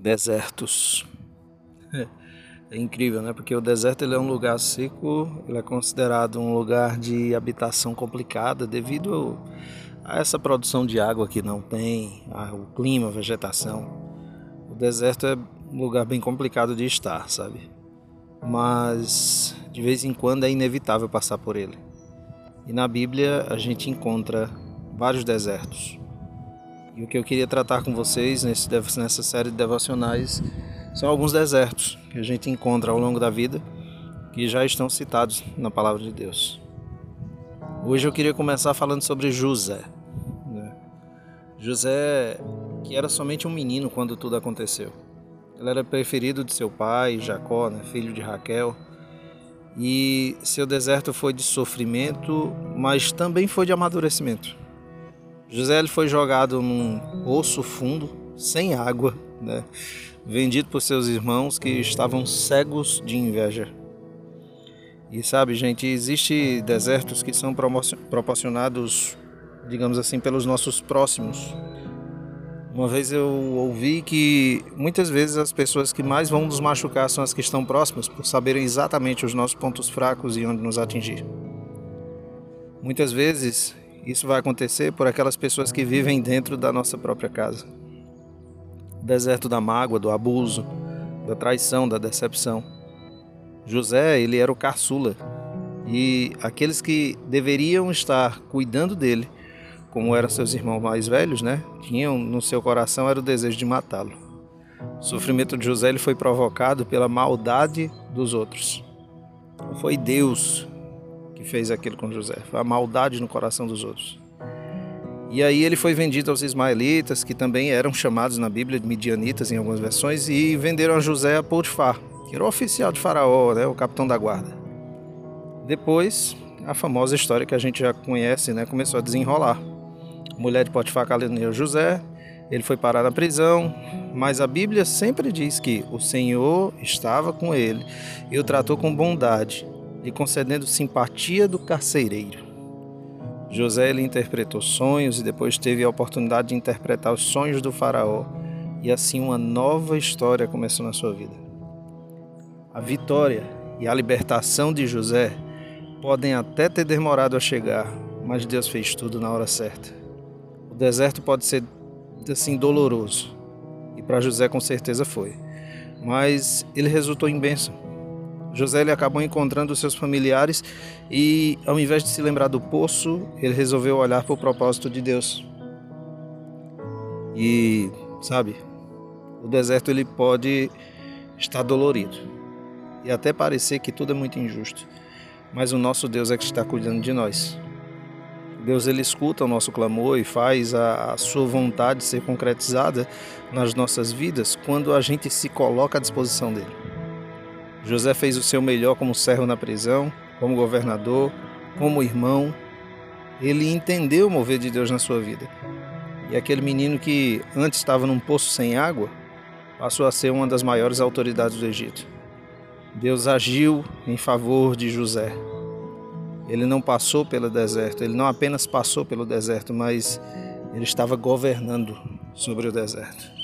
desertos. É incrível, né? Porque o deserto ele é um lugar seco, ele é considerado um lugar de habitação complicada devido a essa produção de água que não tem, o clima, a vegetação. O deserto é um lugar bem complicado de estar, sabe? Mas de vez em quando é inevitável passar por ele. E na Bíblia a gente encontra vários desertos. E o que eu queria tratar com vocês nesse, nessa série de devocionais são alguns desertos que a gente encontra ao longo da vida que já estão citados na palavra de Deus. Hoje eu queria começar falando sobre José. Né? José, que era somente um menino quando tudo aconteceu. Ele era preferido de seu pai, Jacó, né, filho de Raquel. E seu deserto foi de sofrimento, mas também foi de amadurecimento. José ele foi jogado num poço fundo, sem água, né? vendido por seus irmãos que estavam cegos de inveja. E sabe, gente, existe desertos que são proporcionados, digamos assim, pelos nossos próximos. Uma vez eu ouvi que muitas vezes as pessoas que mais vão nos machucar são as que estão próximas, por saberem exatamente os nossos pontos fracos e onde nos atingir. Muitas vezes isso vai acontecer por aquelas pessoas que vivem dentro da nossa própria casa. O deserto da mágoa, do abuso, da traição, da decepção. José, ele era o caçula. E aqueles que deveriam estar cuidando dele, como eram seus irmãos mais velhos, né, tinham no seu coração era o desejo de matá-lo. O sofrimento de José ele foi provocado pela maldade dos outros. Foi Deus que fez aquilo com José, a maldade no coração dos outros. E aí ele foi vendido aos ismaelitas, que também eram chamados na Bíblia de midianitas em algumas versões, e venderam a José a Potifar, que era o oficial de Faraó, né, o capitão da guarda. Depois, a famosa história que a gente já conhece, né, começou a desenrolar. A mulher de Potifar caluniou José, ele foi parar na prisão, mas a Bíblia sempre diz que o Senhor estava com ele e o tratou com bondade lhe concedendo simpatia do carcereiro. José lhe interpretou sonhos e depois teve a oportunidade de interpretar os sonhos do faraó, e assim uma nova história começou na sua vida. A vitória e a libertação de José podem até ter demorado a chegar, mas Deus fez tudo na hora certa. O deserto pode ser assim doloroso, e para José com certeza foi, mas ele resultou em bênção. José ele acabou encontrando seus familiares e, ao invés de se lembrar do poço, ele resolveu olhar para o propósito de Deus. E, sabe, o deserto ele pode estar dolorido e até parecer que tudo é muito injusto, mas o nosso Deus é que está cuidando de nós. Deus ele escuta o nosso clamor e faz a, a, sua vontade ser concretizada nas nossas vidas quando a gente se coloca à disposição dele. José fez o seu melhor como servo na prisão, como governador, como irmão. Ele entendeu o mover de Deus na sua vida. E aquele menino que antes estava num poço sem água, passou a ser uma das maiores autoridades do Egito. Deus agiu em favor de José. Ele não passou pelo deserto, ele não apenas passou pelo deserto, mas ele estava governando sobre o deserto.